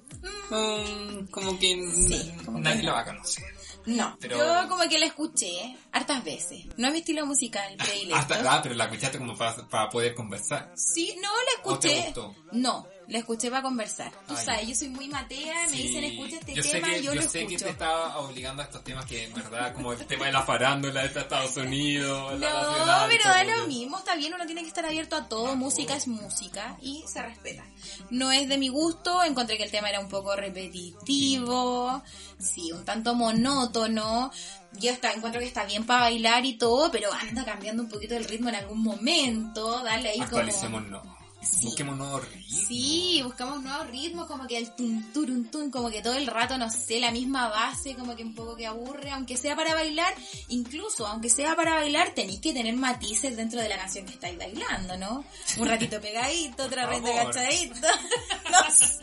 B: Mm,
A: como que
B: Sí, como que
A: nadie
B: no.
A: lo va a conocer.
B: No,
A: Pero-
B: yo como que la escuché hartas veces. No es mi estilo musical predilecto.
A: Hasta, ah, pero la escuchaste como para, para poder conversar.
B: Sí, no la
A: ¿O te
B: escuché.
A: gustó?
B: No, la escuché para conversar. Tú
A: Ay.
B: sabes, yo soy muy matea, me
A: Sí,
B: dicen escucha este
A: yo
B: tema
A: que,
B: yo,
A: yo
B: lo
A: sé que
B: escucho.
A: te estaba obligando a estos temas que en verdad como el tema de la farándula de Estados Unidos la
B: No,
A: nacional,
B: pero
A: eso.
B: lo mismo, está bien, uno tiene que estar abierto a todo, música es música y se respeta. No es de mi gusto, encontré que el tema era un poco repetitivo, sí, un tanto monótono. Yo está, encuentro que está bien para bailar y todo, pero anda cambiando un poquito el ritmo en algún momento, dale ahí como...
A: actualicémonos
B: Sí.
A: busquemos nuevos ritmos
B: Sí, buscamos nuevos ritmos, como que el tun turun tun, como que todo el rato, no sé, la misma base, como que un poco que aburre, aunque sea para bailar, incluso aunque sea para bailar, tenéis que tener matices dentro de la canción que estáis bailando, ¿no? Un ratito pegadito, otra vez agachadito, no sé.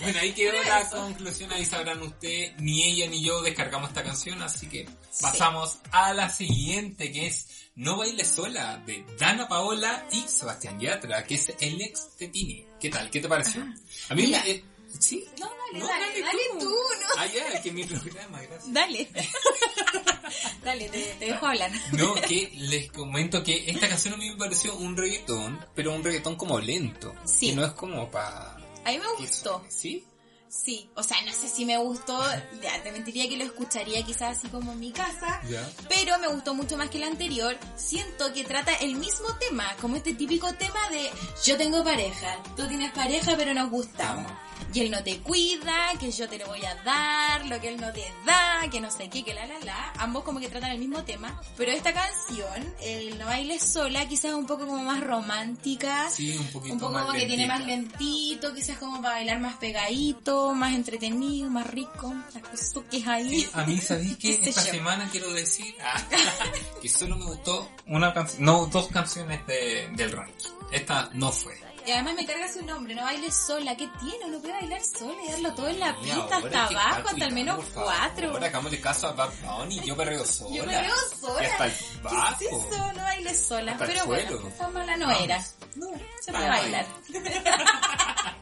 A: Bueno, ahí quedó la conclusión, ahí sabrán usted, ni ella ni yo descargamos esta canción, así que pasamos a la siguiente, que es No Baile Sola, de Dana Paola y Sebastián Yatra, que es el ex de Tini. ¿Qué tal? ¿Qué te pareció? A mí
B: Mira.
A: me... eh, ¿Sí?
B: No, dale,
A: No,
B: dale,
A: dale
B: dale
A: tú.
B: tú, ¿no?
A: Ah, ya, que mi programa, gracias.
B: Dale. dale, te, te dejo hablar.
A: No, que les comento que esta canción a mí me pareció un reggaetón, pero un reggaetón como lento.
B: Sí.
A: Que no es como para...
B: A mí me gustó.
A: ¿Sí?
B: Sí, o sea, no sé si me gustó, ya, te mentiría que lo escucharía quizás así como en mi casa, pero me gustó mucho más que el anterior. Siento que trata el mismo tema, como este típico tema de yo tengo pareja, tú tienes pareja pero nos gustamos. Y él no te cuida, que yo te lo voy a dar, lo que él no te da, que no sé qué, que la la la. Ambos como que tratan el mismo tema. Pero esta canción, el No Bailes Sola, quizás un poco como más romántica.
A: Sí, un poquito
B: Un poco
A: más
B: como que tiene más
A: lentita.
B: lentito, quizás como para bailar más pegadito, más entretenido, más rico, las cosas que hay.
A: Sí, a mí sabéis que
B: ¿Qué sé
A: esta
B: yo?
A: semana quiero decir ah, que solo me gustó una canción, no dos canciones de, del ranking. Esta no fue.
B: Y además me carga su nombre, no bailes sola, ¿qué tiene? Uno puede bailar sola y darlo todo en la pista hasta abajo, hasta al menos cuatro.
A: Ahora hagámosle caso a Bad Bunny, yo perreo sola.
B: Yo me veo sola.
A: Y hasta el
B: ¿Qué
A: bajo.
B: es eso? No bailes sola.
A: Hasta
B: Pero bueno, tan mala no
A: Vamos.
B: era. No, se puede bailar.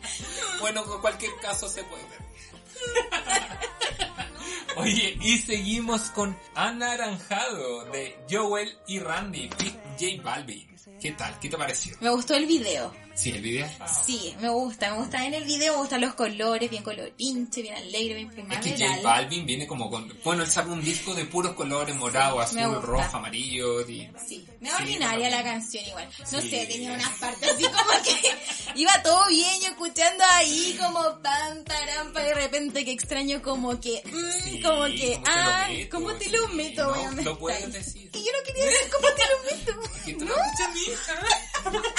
A: Bueno, con cualquier caso se puede ver. Oye, y seguimos con Anaranjado de Joel y Randy, J Balvin. ¿Qué tal? ¿Qué te pareció?
B: Me gustó el video.
A: Sí, el video.
B: Sí, me gusta, me gusta en el video, me gustan los colores, bien colorinche, bien alegre, bien
A: Es que
B: primaveral.
A: J Balvin viene como con... Bueno, él saca un disco de puros colores, morado,
B: Me
A: azul, rojo, amarillo y...
B: Sí, me
A: Sí,
B: ordinaria la canción igual. No
A: Sí.
B: sé, tenía unas partes así como que iba todo bien, yo escuchando ahí como pam, param, pa, de repente que extraño como que, mm,
A: Sí,
B: como que,
A: ¿cómo te lo
B: ah,
A: meto?
B: ¿cómo te
A: Sí,
B: lo meto?
A: no,
B: obviamente?
A: lo puedes decir.
B: Y yo no quería decir cómo te lo meto.
A: Que no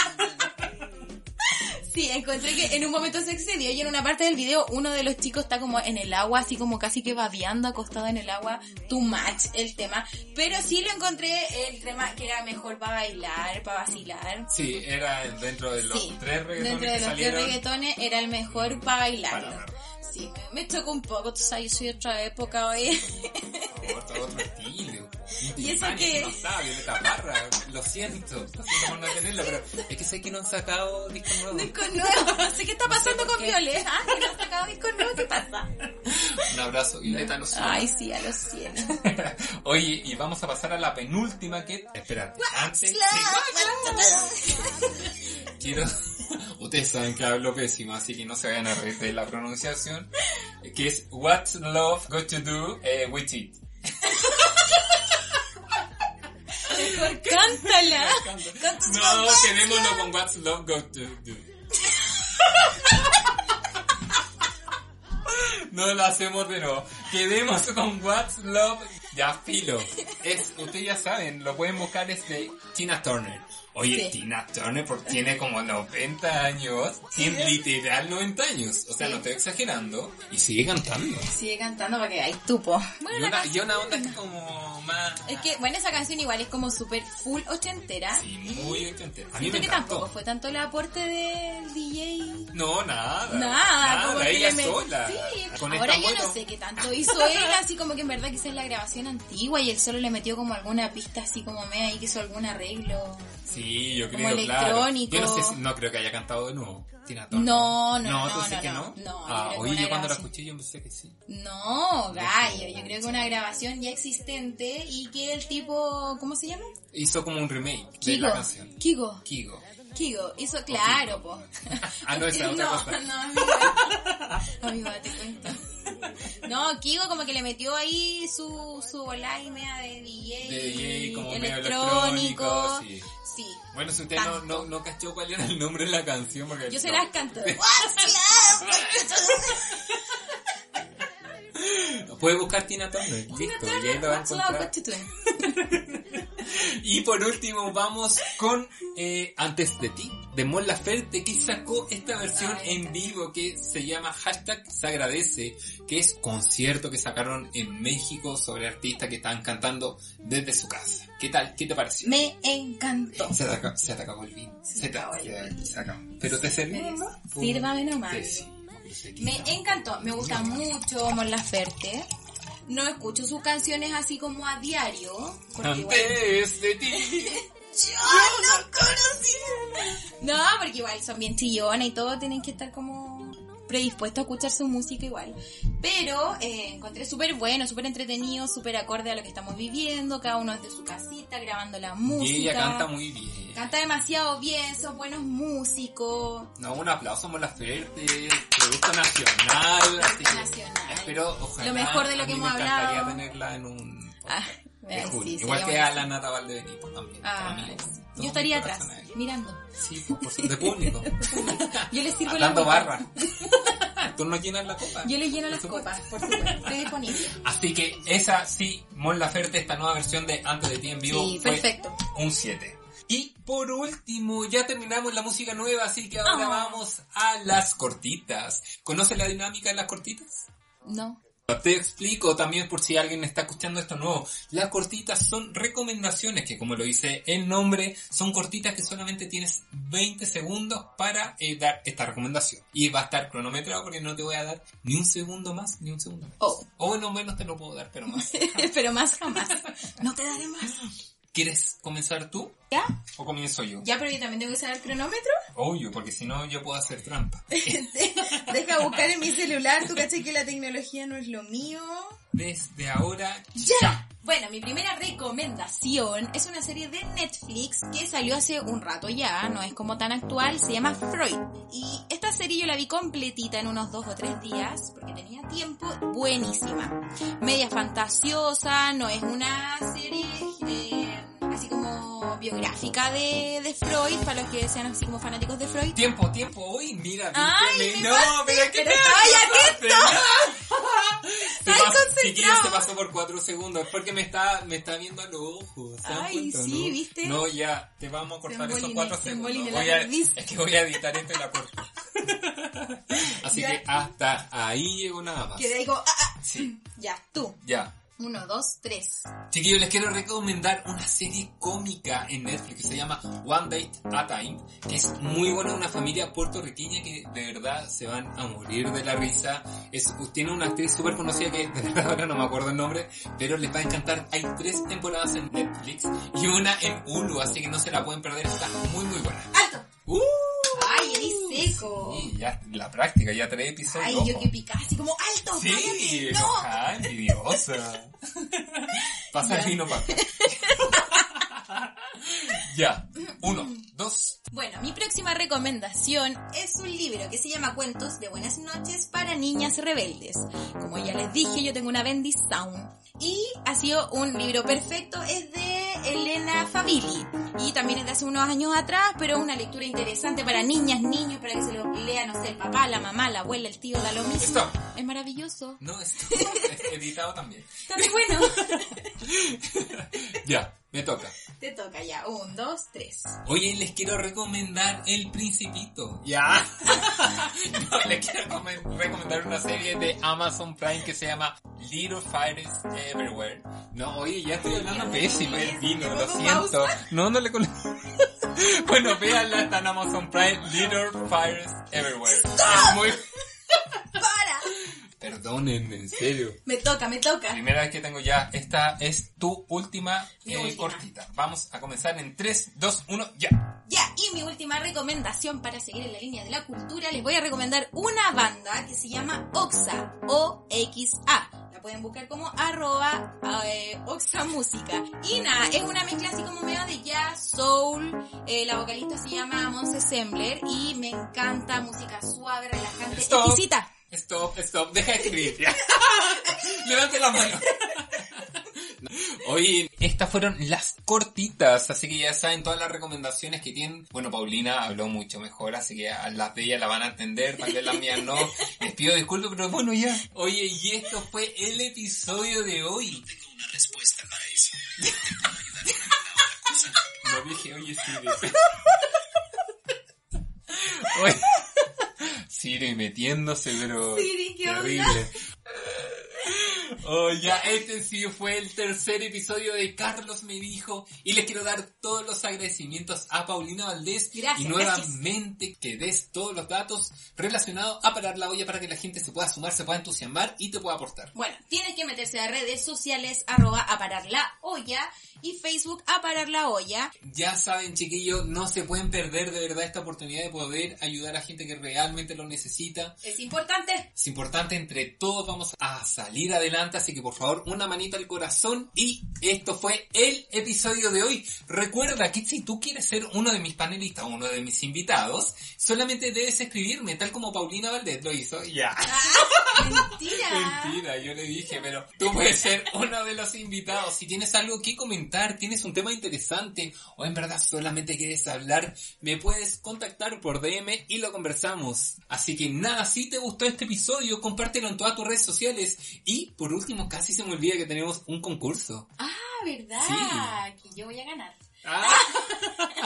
B: Sí, encontré que en un momento se excedió y en una parte del video uno de los chicos está como en el agua, así como casi que babeando, acostado en el agua. Too much el tema. Pero sí lo encontré el tema que era mejor para bailar, para vacilar.
A: Sí, era dentro de los
B: Sí,
A: tres reggaetones
B: dentro de los tres reggaetones era el mejor para bailarlo.
A: Para-
B: Sí, me, me chocó un poco, tú sabes, yo soy otra época hoy.
A: Otro, otro estilo.
B: ¿Y eso qué?
A: No está, Violeta Parra. Lo siento. Lo siento por no tenerlo, pero es que sé que no han sacado disco nuevo.
B: Disco nuevo, no sé qué está pasando
A: por
B: con
A: qué.
B: Violeta, ah, que no ha sacado disco nuevo, ¿qué pasa?
A: Un abrazo, Violeta, lo siento.
B: Ay, sí, a los cielos.
A: Oye, y vamos a pasar a la penúltima que... Espera, antes... Quiero... Ustedes saben que hablo pésimo, así que no se vayan a reír de la pronunciación. Que es What's Love Got to Do eh, With It.
B: Mejor cántala.
A: No, quedémonos con What's Love Got to Do. No lo hacemos de nuevo. Quedemos con What's Love. Ya, filo. Es, ustedes ya saben, lo pueden buscar es de Tina Turner. Oye,
B: Sí.
A: Tina Turner porque tiene como 90 años. Tiene literal 90 años. O sea,
B: Sí.
A: no estoy exagerando. Y sigue cantando.
B: Sigue cantando para que hay tupo.
A: Y
B: Bueno, la
A: una,
B: canción-
A: y una onda que es como más...
B: Es que, bueno, esa canción igual es como súper full ochentera.
A: Sí, muy ochentera. A mí
B: Siento
A: me
B: que
A: encantó.
B: tampoco fue tanto el aporte del DJ.
A: No, nada.
B: Nada, como que
A: ella
B: le met-
A: sola.
B: Sí,
A: Con
B: ahora yo
A: bueno.
B: no sé qué tanto hizo él, así como que en verdad quizás la grabación antigua y él solo le metió como alguna pista así como me ahí que hizo algún arreglo.
A: Sí, yo
B: Como
A: creo, claro. Yo no sé si, no creo que haya cantado de nuevo. Tina Turner.
B: No, no,
A: No,
B: no,
A: tú dices
B: no,
A: que
B: no.
A: no.
B: No, yo
A: ah, oye,
B: una
A: yo cuando la escuché yo pensé que sí.
B: No, gallo, yo creo que una grabación ya existente y que el tipo, ¿cómo se llama?
A: Hizo como un remake de
B: Kigo.
A: la canción.
B: Kigo.
A: Kigo.
B: Kigo, hizo, claro, po.
A: Ah, no, esa es otra
B: no,
A: cosa.
B: no, amiga. Amiga, te cuento. No, Kigo como que le metió ahí su, su bola y media de DJ,
A: De DJ como medio
B: electrónico.
A: electrónico, sí. Bueno, si usted no, no, no cachó cuál era el nombre de la canción, porque...
B: Yo se las canto.
A: Puede buscar Tina Turner, listo, y ahí lo va a encontrar. Y por último vamos con eh, Antes de ti, de Mon Laferte, que sacó esta versión en vivo que se llama hashtag se agradece, que es concierto que sacaron en México sobre artistas que estaban cantando desde su casa. ¿Qué tal? ¿Qué te pareció?
B: Me encantó.
A: Se te, acabó, se te acabó el vino.
B: Se
A: Se te,
B: acabó el vino.
A: se acabó. ¿Pero te serví?
B: Me-
A: no?
B: Sírvame nomás. Me encantó, me gusta mucho Mon Laferte. No escucho sus canciones así como a diario. Porque igual...
A: Antes de ti.
B: Yo no conocía. No, porque igual son bien chillones y todo, tienen que estar como predispuestos a escuchar su música igual. Pero eh, encontré súper bueno, súper entretenido, súper acorde a lo que estamos viviendo. Cada uno desde su casita grabando la música.
A: Y ella canta muy bien.
B: Canta demasiado bien, son buenos músicos.
A: No, un aplauso por la Ferte, producto nacional. que
B: nacional.
A: Espero, ojalá.
B: Lo mejor de lo
A: a
B: que hemos
A: me
B: hablado.
A: tenerla en un.
B: Ah,
A: de
B: sí,
A: Igual que a la Nata Valdebenito también.
B: Ah,
A: mí, todo
B: yo estaría atrás, mirando.
A: Sí, pues, de público.
B: Yo les sirvo la
A: Dando
B: copa.
A: barra. Tú no llenas la copa.
B: Yo les lleno las copas, por supuesto. Estoy disponible.
A: Así que esa sí, Mon Laferte, esta nueva versión de Antes de ti en vivo
B: Sí,
A: fue
B: perfecto.
A: un 7. Y por último, ya terminamos la música nueva, así que ahora
B: Ah.
A: vamos a las cortitas. ¿Conoce la dinámica de las cortitas?
B: No.
A: Te explico también por si alguien está escuchando esto nuevo. Las cortitas son recomendaciones que, como lo dice el nombre, son cortitas que solamente tienes 20 segundos para eh, dar esta recomendación. Y va a estar cronometrado porque no te voy a dar ni un segundo más, ni un segundo menos.
B: Oh.
A: O bueno, menos te lo puedo dar, pero más.
B: Pero más jamás. No te daré más.
A: ¿Quieres comenzar tú
B: ¿Ya?
A: o comienzo yo?
B: ¿Ya, pero yo también tengo que usar el cronómetro?
A: Obvio, porque si no yo puedo hacer trampa.
B: Deja buscar en mi celular. Tú caché que la tecnología no es lo mío.
A: Desde ahora,
B: ¡Ya! Bueno, mi primera recomendación es una serie de Netflix que salió hace un rato ya, no es como tan actual, se llama Freud. Y esta serie yo la vi completita en unos dos o tres días, porque tenía tiempo, buenísima. Media fantasiosa, no es una serie biográfica de, de Freud, para los que sean así como fanáticos de Freud.
A: Tiempo, tiempo, hoy mira,
B: Ay, me
A: no,
B: pasé,
A: es que
B: pero
A: te
B: estaba ya concentrado.
A: chiquillos, se pasó por cuatro segundos, es porque me está, me está viendo a los ojos. ¿se dan
B: Ay, sí,
A: no?
B: ¿viste?
A: No, ya, te vamos a cortar esos cuatro
B: se
A: segundos. Voy a- es que voy a editar esto y la corto. Así
B: Ya.
A: que hasta ahí llego nada más.
B: Que como, ah, ah.
A: Sí,
B: Ya, tú.
A: ya.
B: Uno, dos, tres.
A: Chiquillos, les quiero recomendar una serie cómica en Netflix que se llama One Date at a Time, que es muy buena, una familia puertorriqueña que de verdad se van a morir de la risa. Es, tiene una actriz súper conocida que de verdad ahora no me acuerdo el nombre, pero les va a encantar. Hay tres temporadas en Netflix y una en Hulu, así que no se la pueden perder, está muy muy buena.
B: ¡Alto!
A: ¡Uh!
B: ¡Ay, eres seco!
A: Y ya, la práctica, ya tres episodios.
B: Ay, yo que picaba así como, ¡alto!
A: Sí,
B: cállate, ¡No!
A: enojada, envidiosa. Pasa el vino para acá. Ya, uno, dos,
B: Bueno, mi próxima recomendación es un libro que se llama Cuentos de Buenas noches para niñas rebeldes. Como ya les dije, yo tengo una bendición. Y ha sido un libro perfecto, es de Elena Favilli. Y también es de hace unos años atrás, pero es una lectura interesante para niñas, niños, para que se lo lea, no sé, el papá, la mamá, la abuela, el tío, da lo mismo.
A: Stop.
B: Es maravilloso.
A: No, esto es editado también.
B: Está muy bueno.
A: Ya, me toca.
B: Te toca ya. Un, dos, tres.
A: Oye, les quiero recomendar El Principito. Ya. No, les quiero come- recomendar una serie de Amazon Prime que se llama Little Fires Everywhere. No, oye, ya estoy hablando pésimo del vino, lo siento. No, no le con... Bueno, véanla, está en Amazon Prime, Little Fires Everywhere. Es muy...
B: ¡Para!
A: Perdón. Perdónenme, en serio.
B: Me toca, me toca.
A: Primera vez que tengo ya. Esta es tu última, eh,
B: última.
A: cortita. Vamos a comenzar en 3, 2, 1, ya.
B: Ya, y mi última recomendación para seguir en la línea de la cultura, les voy a recomendar una banda que se llama Oxa, O-X-A. La pueden buscar como arroba eh, Oxa Música. Y nada, es una mezcla así como medio de jazz, soul. Eh, la vocalista se llama Monse Sembler y me encanta música suave, relajante,
A: Stop.
B: exquisita.
A: Stop, stop, deja de escribir. ya. Levante la mano. Oye, estas fueron las cortitas, así que ya saben todas las recomendaciones que tienen. Bueno, Paulina habló mucho mejor, así que a las de ella la van a entender, tal vez las mías no. Les pido disculpas, pero bueno, ya. Oye, y esto fue el episodio de hoy.
E: Tengo una respuesta para eso.
A: No dije, oye, Siri. Oye. Siri metiéndose, pero
B: Siri, ¿qué onda?
A: Oh, ya, este sí fue el tercer episodio de Carlos me dijo y les quiero dar todos los agradecimientos a Paulina Valdés
B: Gracias,
A: y nuevamente que des todos los datos relacionados a parar la olla para que la gente se pueda sumar, se pueda entusiasmar y te pueda aportar.
B: Bueno, tienes que meterse a redes sociales, arroba a parar la olla y Facebook a parar la olla.
A: Ya saben, chiquillos, no se pueden perder de verdad esta oportunidad de poder ayudar a gente que realmente lo necesita.
B: Es importante.
A: Es importante, entre todos vamos a salir adelante, así que por favor, una manita al corazón. Y esto fue el episodio de hoy. Recuerda que si tú quieres ser uno de mis panelistas, uno de mis invitados, solamente debes escribirme, tal como Paulina Valdés lo hizo. Ya.
B: Mentira.
A: Mentira, yo le dije, pero tú puedes ser uno de los invitados. Si tienes algo que comentar, tienes un tema interesante o en verdad solamente quieres hablar, me puedes contactar por DM y lo conversamos. Así que nada, si te gustó este episodio, compártelo en todas tus redes sociales. Y por último, casi se me olvida que tenemos un concurso.
B: Ah, ¿verdad? Que yo voy a ganar.
A: Ah.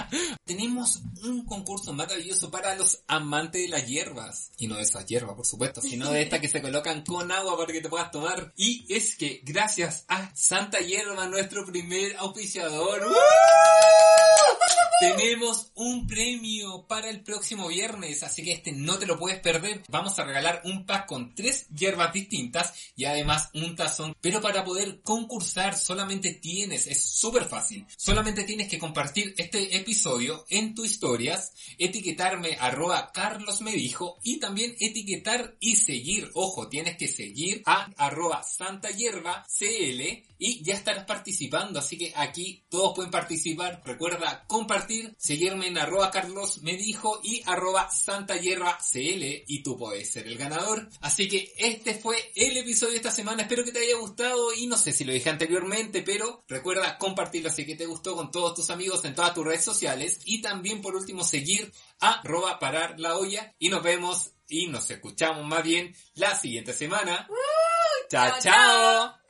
A: Tenemos un concurso maravilloso para los amantes de las hierbas. Y no de esas hierbas, por supuesto, sino de estas que se colocan con agua para que te puedas tomar. Y es que gracias a Santa Hierba, nuestro primer auspiciador, ¡uh! Tenemos un premio para el próximo viernes. Así que este no te lo puedes perder. Vamos a regalar un pack con tres hierbas distintas y además un tazón. Pero para poder concursar solamente tienes, es súper fácil, solamente tienes que compartir este episodio en tus historias, etiquetarme arroba Carlos me dijo y también etiquetar y seguir. Ojo, tienes que seguir a arroba Santa CL y ya estarás participando. Así que aquí todos pueden participar. Recuerda compartir, seguirme en arroba Carlos me dijo y arroba Santa Hierba CL y tú puedes ser el ganador. Así que este fue el episodio de esta semana. Espero que te haya gustado y no sé si lo dije anteriormente, pero recuerda compartirlo si que te gustó con todos tus amigos en todas tus redes sociales y también por último seguir a arroba parar la olla y nos vemos y nos escuchamos más bien la siguiente semana. chao.
B: chao,
A: chao.